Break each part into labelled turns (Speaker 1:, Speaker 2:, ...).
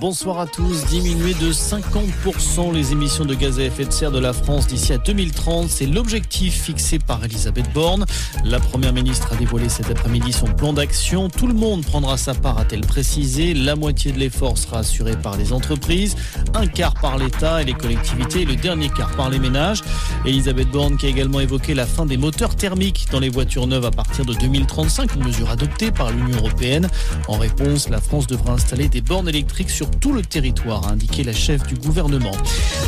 Speaker 1: Bonsoir à tous. Diminuer de 50% les émissions de gaz à effet de serre de la France d'ici à 2030, c'est l'objectif fixé par Elisabeth Borne. La première ministre a dévoilé cet après-midi son plan d'action. Tout le monde prendra sa part, a-t-elle précisé. La moitié de l'effort sera assuré par les entreprises, un quart par l'État et les collectivités le dernier quart par les ménages. Elisabeth Borne qui a également évoqué la fin des moteurs thermiques dans les voitures neuves à partir de 2035, une mesure adoptée par l'Union européenne. En réponse, la France devra installer des bornes électriques sur tout le territoire, a indiqué la chef du gouvernement.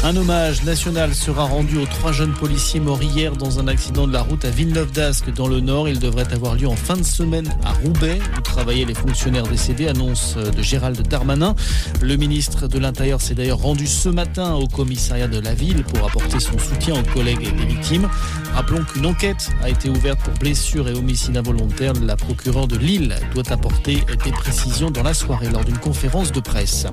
Speaker 1: Un hommage national sera rendu aux trois jeunes policiers morts hier dans un accident de la route à Villeneuve-d'Ascq dans le Nord. Il devrait avoir lieu en fin de semaine à Roubaix où travaillaient les fonctionnaires décédés, annonce de Gérald Darmanin. Le ministre de l'Intérieur s'est d'ailleurs rendu ce matin au commissariat de la ville pour apporter son soutien aux collègues des victimes. Rappelons qu'une enquête a été ouverte pour blessures et homicide involontaire. La procureure de Lille doit apporter des précisions dans la soirée lors d'une conférence de presse.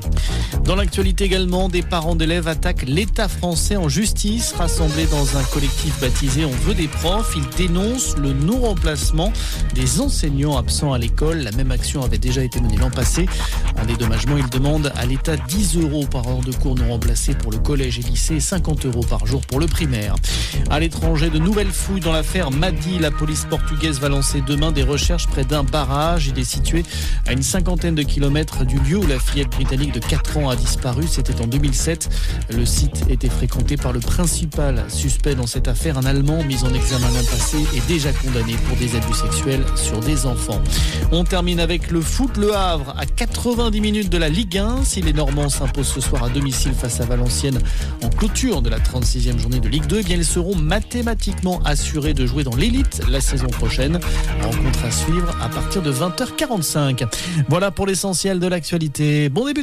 Speaker 1: Dans l'actualité également, des parents d'élèves attaquent l'État français en justice. Rassemblés dans un collectif baptisé On veut des profs, ils dénoncent le non-remplacement des enseignants absents à l'école. La même action avait déjà été menée l'an passé. En dédommagement, ils demandent à l'État 10 euros par heure de cours non remplacés pour le collège et lycée et 50 euros par jour pour le primaire. À l'étranger, de nouvelles fouilles dans l'affaire Madi. La police portugaise va lancer demain des recherches près d'un barrage. Il est situé à une cinquantaine de kilomètres du lieu où la fillette de 4 ans a disparu. C'était en 2007. Le site était fréquenté par le principal suspect dans cette affaire, un Allemand mis en examen l'an passé et déjà condamné pour des abus sexuels sur des enfants. On termine avec le foot. Le Havre à 90 minutes de la Ligue 1. Si les Normands s'imposent ce soir à domicile face à Valenciennes en clôture de la 36e journée de Ligue 2, eh ils seront mathématiquement assurés de jouer dans l'élite la saison prochaine. Rencontre à suivre à partir de 20h45. Voilà pour l'essentiel de l'actualité. Bon début